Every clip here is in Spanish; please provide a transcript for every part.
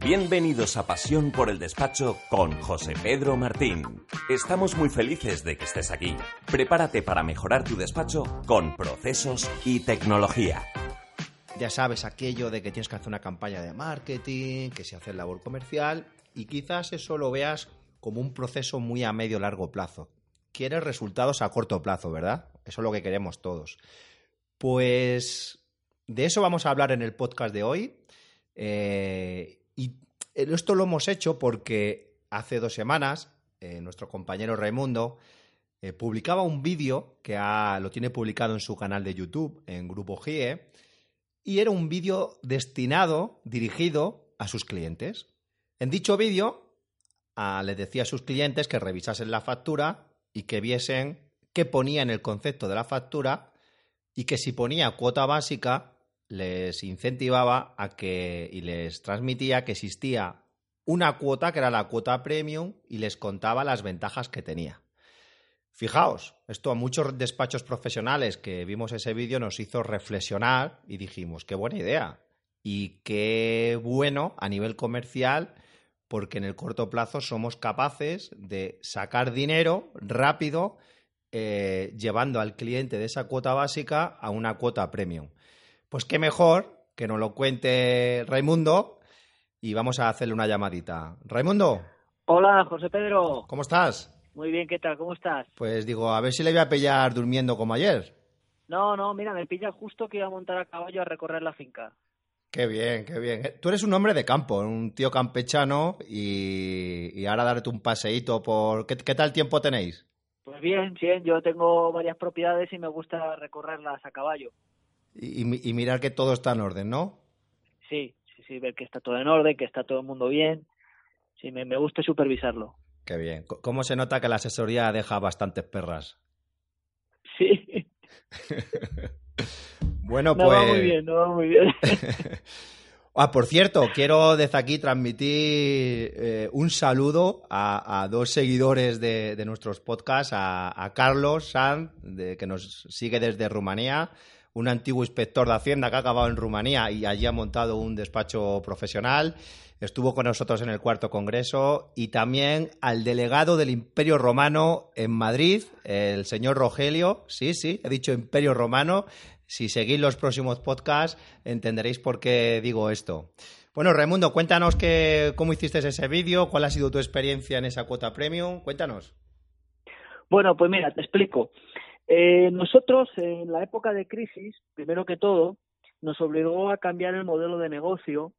Bienvenidos a Pasión por el Despacho con José Pedro Martín. Estamos muy felices de que estés aquí. Prepárate para mejorar tu despacho con procesos y tecnología. Ya sabes aquello de que tienes que hacer una campaña de marketing, que se hace labor comercial y quizás eso lo veas como un proceso muy a medio largo plazo. Quieres resultados a corto plazo, ¿verdad? Eso es lo que queremos todos. Pues de eso vamos a hablar en el podcast de hoy. Eh, y esto lo hemos hecho porque hace dos semanas eh, nuestro compañero Raimundo eh, publicaba un vídeo que lo tiene publicado en su canal de YouTube, en Grupo GIE, y era un vídeo destinado, dirigido a sus clientes. En dicho vídeo, le decía a sus clientes que revisasen la factura y que viesen qué ponía en el concepto de la factura y que si ponía cuota básica, les incentivaba a que y les transmitía que existía una cuota que era la cuota premium y les contaba las ventajas que tenía. Fijaos, esto a muchos despachos profesionales que vimos ese vídeo nos hizo reflexionar y dijimos, qué buena idea y qué bueno a nivel comercial porque en el corto plazo somos capaces de sacar dinero rápido eh, llevando al cliente de esa cuota básica a una cuota premium. Pues qué mejor que nos lo cuente Raimundo y vamos a hacerle una llamadita. Raimundo. Hola, José Pedro. ¿Cómo estás? Muy bien, ¿qué tal? ¿Cómo estás? Pues digo, a ver si le voy a pillar durmiendo como ayer. No, no, mira, me pilla justo que iba a montar a caballo a recorrer la finca. Qué bien, qué bien. Tú eres un hombre de campo, un tío campechano y, ahora darte un paseíto por... ¿Qué, ¿Qué tal tiempo tenéis? Pues bien, bien, yo tengo varias propiedades y me gusta recorrerlas a caballo y, mirar que todo está en orden, ¿no? Sí, sí, sí, ver que está todo en orden, que está todo el mundo bien. Sí, me, gusta supervisarlo. Qué bien. ¿Cómo se nota que la asesoría deja bastantes perras? Sí. bueno, no pues. Va muy bien, no va muy bien. Ah, por cierto, quiero desde aquí transmitir eh, un saludo a, dos seguidores de, nuestros podcasts, a, Carlos Sanz, de, que nos sigue desde Rumanía, un antiguo inspector de Hacienda que ha acabado en Rumanía y allí ha montado un despacho profesional. Estuvo con nosotros en el cuarto congreso y también al delegado del Imperio Romano en Madrid, el señor Rogelio. Sí, sí, he dicho Imperio Romano. Si seguís los próximos podcasts, entenderéis por qué digo esto. Bueno, Raimundo, cuéntanos que, cómo hiciste ese vídeo, cuál ha sido tu experiencia en esa cuota premium. Cuéntanos. Bueno, pues mira, te explico. Eh, nosotros, en la época de crisis, primero que todo, nos obligó a cambiar el modelo de negocio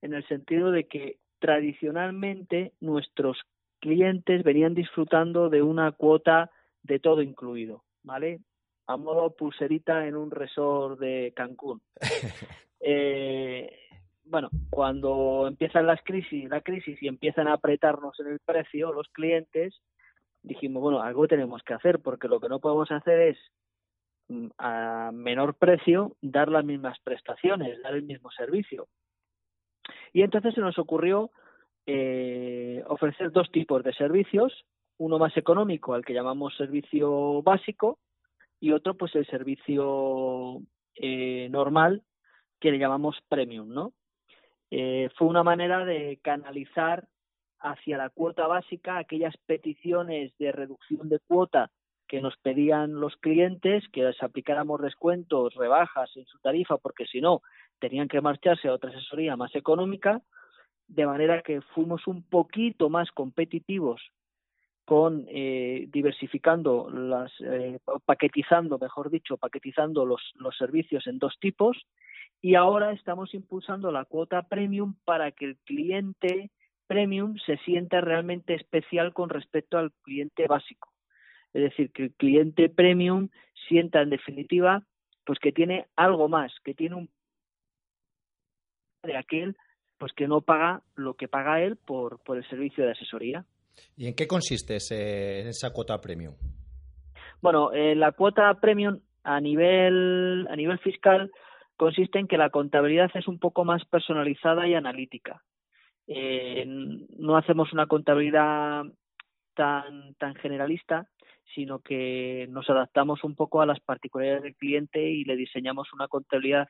en el sentido de que tradicionalmente nuestros clientes venían disfrutando de una cuota de todo incluido, ¿vale? A modo pulserita en un resort de Cancún. Eh, bueno, cuando empiezan las crisis, la crisis y empiezan a apretarnos en el precio los clientes, dijimos, bueno, algo tenemos que hacer, porque lo que no podemos hacer es mm, a menor precio dar las mismas prestaciones, dar el mismo servicio. Y entonces se nos ocurrió eh, ofrecer dos tipos de servicios, uno más económico, al que llamamos servicio básico, y otro pues el servicio eh, normal, que le llamamos premium, ¿no? Eh, fue una manera de canalizar hacia la cuota básica aquellas peticiones de reducción de cuota que nos pedían los clientes, que les aplicáramos descuentos, rebajas en su tarifa, porque si no, tenían que marcharse a otra asesoría más económica, de manera que fuimos un poquito más competitivos con eh, diversificando las eh, paquetizando mejor dicho paquetizando los, los servicios en dos tipos y ahora estamos impulsando la cuota premium para que el cliente premium se sienta realmente especial con respecto al cliente básico. Es decir, que el cliente premium sienta en definitiva pues que tiene algo más, que tiene un de aquel pues que no paga lo que paga él por, por el servicio de asesoría. ¿Y en qué consiste esa cuota premium? Bueno, eh, la cuota premium a nivel, a nivel fiscal consiste en que la contabilidad es un poco más personalizada y analítica. Eh, no hacemos una contabilidad tan, tan generalista, sino que nos adaptamos un poco a las particularidades del cliente y le diseñamos una contabilidad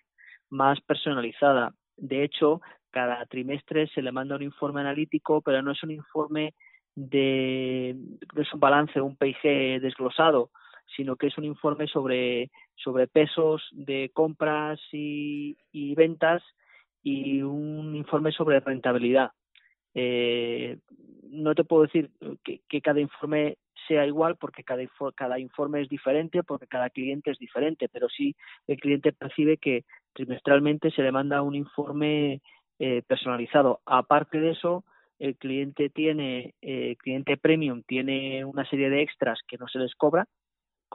más personalizada. De hecho, cada trimestre se le manda un informe analítico, pero no es un informe de, es un balance, un PIG desglosado, sino que es un informe sobre, sobre pesos de compras y, ventas y un informe sobre rentabilidad. Eh, no te puedo decir que, cada informe sea igual porque cada, cada informe es diferente, porque cada cliente es diferente, pero sí el cliente percibe que trimestralmente se le manda un informe eh, personalizado. Aparte de eso, el cliente tiene, eh, cliente premium tiene una serie de extras que no se les cobra,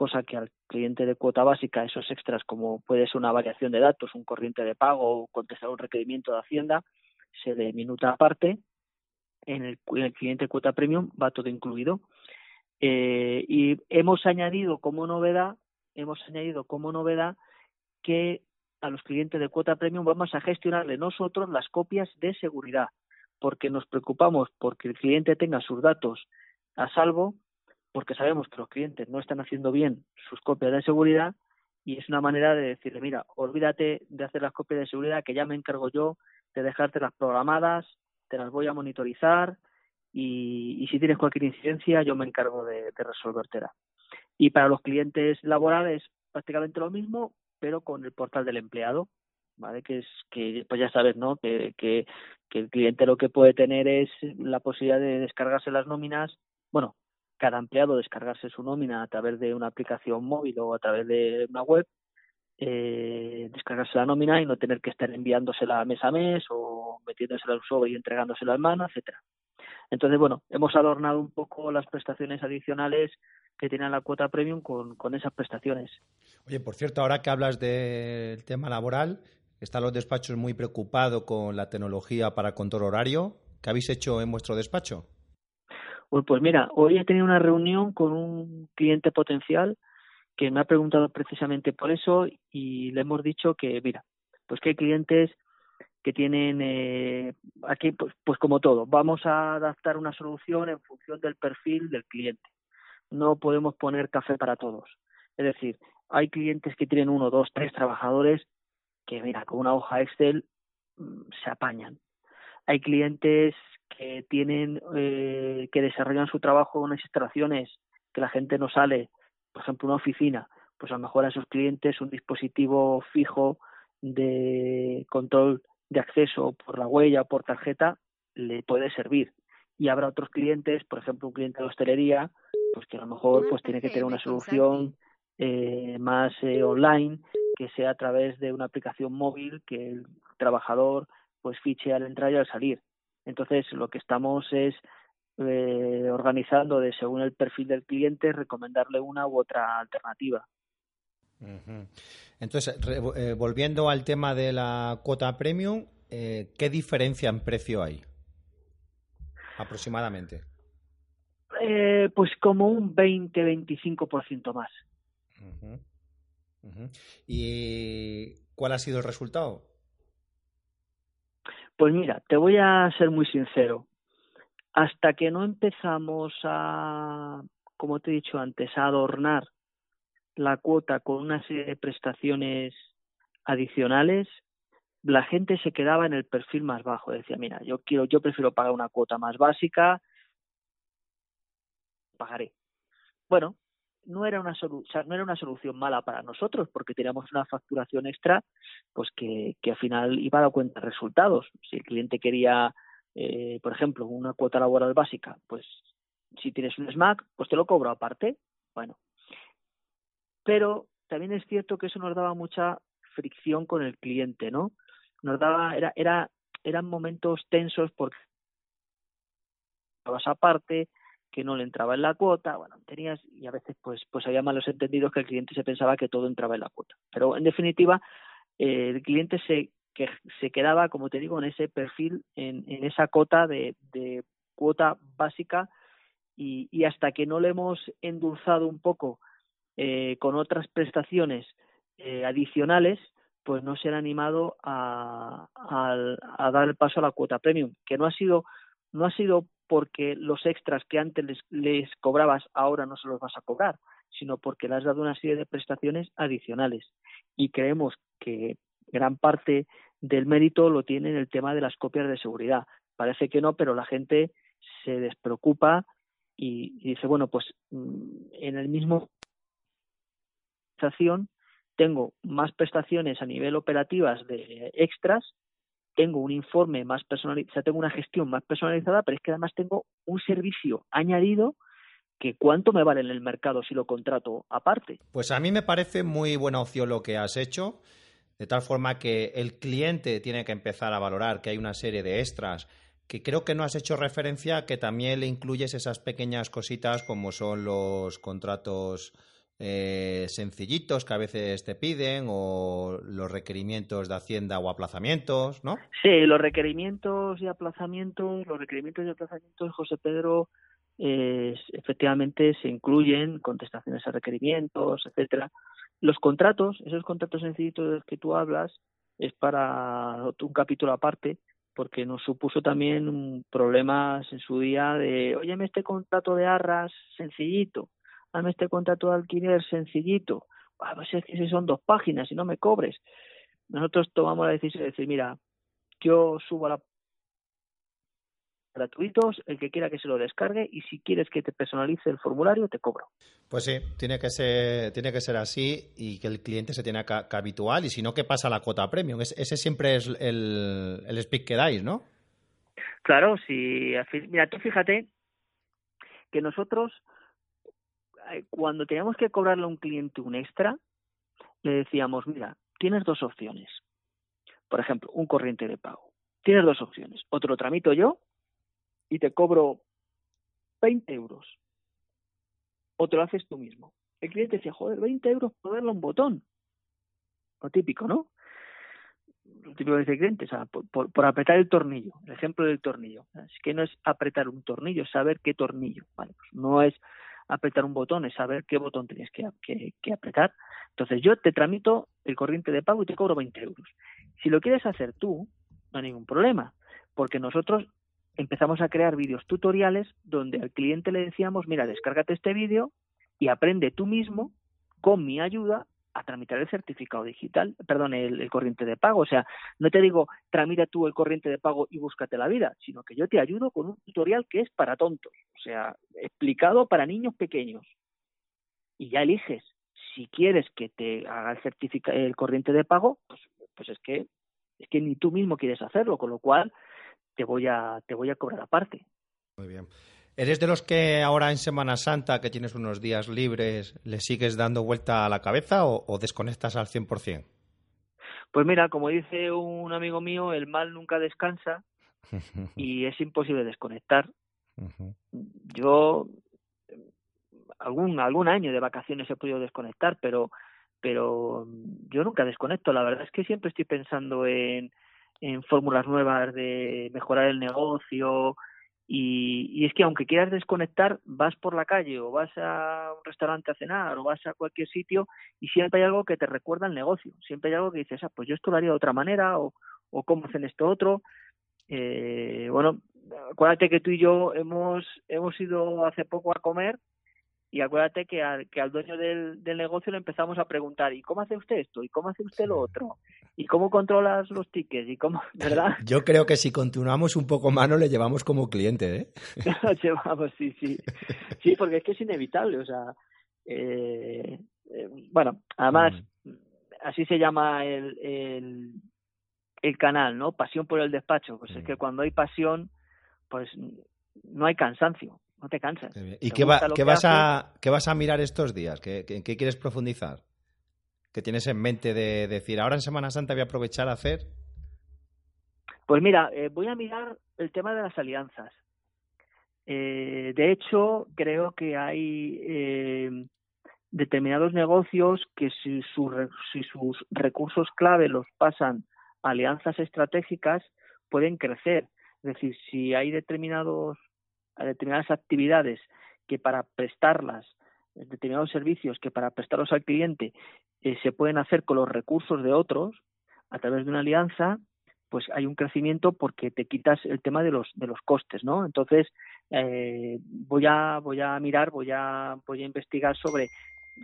cosa que al cliente de cuota básica esos extras como puede ser una variación de datos, un corriente de pago o contestar un requerimiento de Hacienda, se le minuta aparte. En el, cliente cuota premium va todo incluido. Eh, y hemos añadido como novedad, hemos añadido como novedad que a los clientes de cuota premium vamos a gestionarle nosotros las copias de seguridad, porque nos preocupamos porque el cliente tenga sus datos a salvo, porque sabemos que los clientes no están haciendo bien sus copias de seguridad y es una manera de decirle, mira, olvídate de hacer las copias de seguridad que ya me encargo yo de dejarte las programadas, te las voy a monitorizar y, si tienes cualquier incidencia yo me encargo de, de. Y para los clientes laborales prácticamente lo mismo, pero con el portal del empleado, ¿vale? Que es que pues ya sabes, ¿no? Que, que, el cliente lo que puede tener es la posibilidad de descargarse las nóminas, bueno, cada empleado descargarse su nómina a través de una aplicación móvil o a través de una web, eh, descargarse la nómina y no tener que estar enviándosela mes a mes o metiéndosela al sobre y entregándosela al mano, etcétera. Entonces, bueno, hemos adornado un poco las prestaciones adicionales que tiene la cuota premium con, con esas prestaciones. Oye, por cierto, ahora que hablas del tema laboral, están los despachos muy preocupados con la tecnología para control horario. ¿Qué habéis hecho en vuestro despacho? Pues, pues mira, hoy he tenido una reunión con un cliente potencial que me ha preguntado precisamente por eso y le hemos dicho que, mira, pues que hay clientes que tienen eh, aquí, pues, pues como todo, vamos a adaptar una solución en función del perfil del cliente no podemos poner café para todos. Es decir, hay clientes que tienen uno, dos, tres trabajadores que, mira, con una hoja Excel mm, se apañan. Hay clientes que tienen, eh, que desarrollan su trabajo en unas instalaciones que la gente no sale, por ejemplo, una oficina, pues a lo mejor a esos clientes un dispositivo fijo de control de acceso por la huella o por tarjeta le puede servir. Y habrá otros clientes, por ejemplo, un cliente de hostelería, pues que a lo mejor pues tiene que tener una solución eh, más eh, online que sea a través de una aplicación móvil que el trabajador pues fiche al entrar y al salir entonces lo que estamos es eh, organizando de según el perfil del cliente recomendarle una u otra alternativa. Entonces volviendo al tema de la cuota premium qué diferencia en precio hay aproximadamente. Eh, pues como un 20-25% más. ¿Y cuál ha sido el resultado? Pues mira, te voy a ser muy sincero. Hasta que no empezamos a, como te he dicho antes, a adornar la cuota con una serie de prestaciones adicionales, la gente se quedaba en el perfil más bajo. Decía, mira, yo quiero, yo prefiero pagar una cuota más básica, pagaré. Bueno, no era una solución, no era una solución mala para nosotros porque teníamos una facturación extra, pues que, que al final iba a dar cuenta de resultados. Si el cliente quería, eh, por ejemplo, una cuota laboral básica, pues si tienes un SMAC, pues te lo cobro aparte. Bueno, pero también es cierto que eso nos daba mucha fricción con el cliente, ¿no? Nos daba, era, era, eran momentos tensos porque aparte, que no le entraba en la cuota, bueno, tenías y a veces pues pues había malos entendidos que el cliente se pensaba que todo entraba en la cuota. Pero en definitiva, eh, el cliente se que se quedaba, como te digo, en ese perfil, en, en esa cota de, de cuota básica y, y, hasta que no le hemos endulzado un poco eh, con otras prestaciones eh, adicionales, pues no se han animado a, a, a, dar el paso a la cuota premium, que no ha sido no ha sido porque los extras que antes les, cobrabas ahora no se los vas a cobrar, sino porque le has dado una serie de prestaciones adicionales. Y creemos que gran parte del mérito lo tiene en el tema de las copias de seguridad. Parece que no, pero la gente se despreocupa y, y dice, bueno, pues mm, en el mismo tengo más prestaciones a nivel operativas de extras tengo un informe más personalizado, tengo una gestión más personalizada, pero es que además tengo un servicio añadido que cuánto me vale en el mercado si lo contrato aparte. Pues a mí me parece muy buena opción lo que has hecho, de tal forma que el cliente tiene que empezar a valorar que hay una serie de extras que creo que no has hecho referencia, que también le incluyes esas pequeñas cositas como son los contratos eh, sencillitos que a veces te piden o los requerimientos de Hacienda o aplazamientos, ¿no? Sí, los requerimientos y aplazamientos, los requerimientos y aplazamientos, José Pedro, eh, efectivamente se incluyen contestaciones a requerimientos, etcétera. Los contratos, esos contratos sencillitos de los que tú hablas, es para un capítulo aparte, porque nos supuso también problemas en su día de, oye, este contrato de arras sencillito, dame este contrato de alquiler sencillito, a ver si son dos páginas y no me cobres. Nosotros tomamos la decisión de decir, mira, yo subo a la gratuitos, el que quiera que se lo descargue y si quieres que te personalice el formulario te cobro. Pues sí, tiene que ser, tiene que ser así y que el cliente se tiene que, que habituar y si no, ¿qué pasa la cuota premium? ese siempre es el, el speak que dais, ¿no? Claro, sí. Mira, tú fíjate que nosotros cuando teníamos que cobrarle a un cliente un extra, le decíamos, mira, tienes dos opciones. Por ejemplo, un corriente de pago. Tienes dos opciones. O te lo tramito yo y te cobro 20 euros. O te lo haces tú mismo. El cliente decía, joder, 20 euros por darle un botón. Lo típico, ¿no? Lo típico dice el cliente, o sea, por, por, por, apretar el tornillo. El ejemplo del tornillo. Es que no es apretar un tornillo, es saber qué tornillo. Vale, pues no es apretar un botón, es saber qué botón tienes que, que, que, apretar. Entonces yo te tramito el corriente de pago y te cobro 20 euros. Si lo quieres hacer tú, no hay ningún problema, porque nosotros empezamos a crear vídeos tutoriales donde al cliente le decíamos, mira, descárgate este vídeo y aprende tú mismo, con mi ayuda, a tramitar el certificado digital, perdón, el, corriente de pago. O sea, no te digo tramita tú el corriente de pago y búscate la vida, sino que yo te ayudo con un tutorial que es para tontos, o sea, explicado para niños pequeños. Y ya eliges si quieres que te haga el certificado, el corriente de pago, pues, pues es que es que ni tú mismo quieres hacerlo, con lo cual te voy a te voy a cobrar aparte. Muy bien. ¿Eres de los que ahora en Semana Santa, que tienes unos días libres, le sigues dando vuelta a la cabeza o, o desconectas al 100%? Pues mira, como dice un amigo mío, el mal nunca descansa y es imposible desconectar. Uh -huh. Yo algún algún año de vacaciones he podido desconectar, pero pero yo nunca desconecto. La verdad es que siempre estoy pensando en, en fórmulas nuevas de mejorar el negocio, y, y, es que aunque quieras desconectar, vas por la calle o vas a un restaurante a cenar o vas a cualquier sitio y siempre hay algo que te recuerda el negocio. Siempre hay algo que dices, ah, pues yo esto lo haría de otra manera o, o cómo hacen esto otro. Eh, bueno, acuérdate que tú y yo hemos, hemos ido hace poco a comer y acuérdate que al, que al dueño del, del, negocio le empezamos a preguntar, ¿y cómo hace usted esto? ¿Y cómo hace usted lo otro? ¿Y cómo controlas los tickets? ¿Y cómo, verdad? Yo creo que si continuamos un poco más, no le llevamos como cliente, ¿eh? lo llevamos, sí, sí. Sí, porque es que es inevitable, o sea, eh, eh, bueno, además, mm. así se llama el, el, el, canal, ¿no? Pasión por el despacho. Pues mm. es que cuando hay pasión, pues no hay cansancio no te cansas. ¿Y qué, va, qué, que vas a, qué vas a mirar estos días? ¿Qué, qué, qué quieres profundizar? ¿Qué tienes en mente de decir, ahora en Semana Santa voy a aprovechar a hacer? Pues mira, eh, voy a mirar el tema de las alianzas. Eh, de hecho, creo que hay eh, determinados negocios que si, su, si sus recursos clave los pasan alianzas estratégicas pueden crecer. Es decir, si hay determinados, determinadas actividades que para prestarlas, determinados servicios que para prestarlos al cliente eh, se pueden hacer con los recursos de otros a través de una alianza, pues hay un crecimiento porque te quitas el tema de los de los costes, ¿no? Entonces eh, voy a voy a mirar, voy a voy a investigar sobre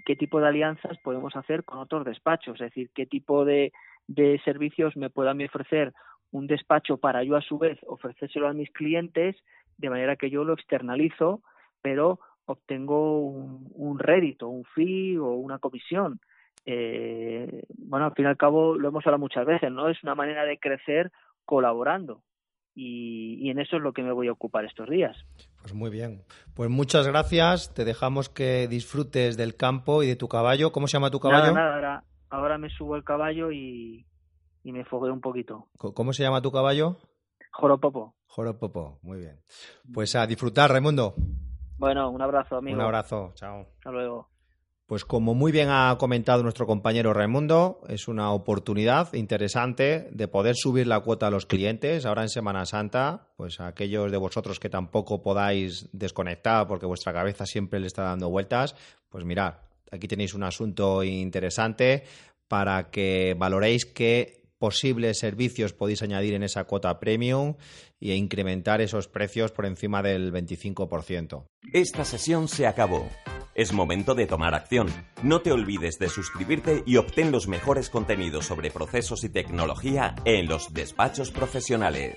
qué tipo de alianzas podemos hacer con otros despachos, es decir, qué tipo de, de servicios me puedan ofrecer un despacho para yo a su vez ofrecérselo a mis clientes de manera que yo lo externalizo, pero obtengo un, un rédito, un fee o una comisión. Eh, bueno, al fin y al cabo lo hemos hablado muchas veces, ¿no? Es una manera de crecer colaborando. Y, y, en eso es lo que me voy a ocupar estos días. Pues muy bien. Pues muchas gracias. Te dejamos que disfrutes del campo y de tu caballo. ¿Cómo se llama tu caballo? Nada, nada, ahora, ahora me subo el caballo y, y me fogueo un poquito. ¿Cómo se llama tu caballo? Joropopo. Joropopo, muy bien. Pues a disfrutar, Raimundo. Bueno, un abrazo, amigo. Un abrazo, chao. Hasta luego. Pues como muy bien ha comentado nuestro compañero Raimundo, es una oportunidad interesante de poder subir la cuota a los clientes ahora en Semana Santa, pues a aquellos de vosotros que tampoco podáis desconectar porque vuestra cabeza siempre le está dando vueltas, pues mirad, aquí tenéis un asunto interesante para que valoréis qué posibles servicios podéis añadir en esa cuota premium e incrementar esos precios por encima del 25%. Esta sesión se acabó. Es momento de tomar acción. No te olvides de suscribirte y obtén los mejores contenidos sobre procesos y tecnología en los despachos profesionales.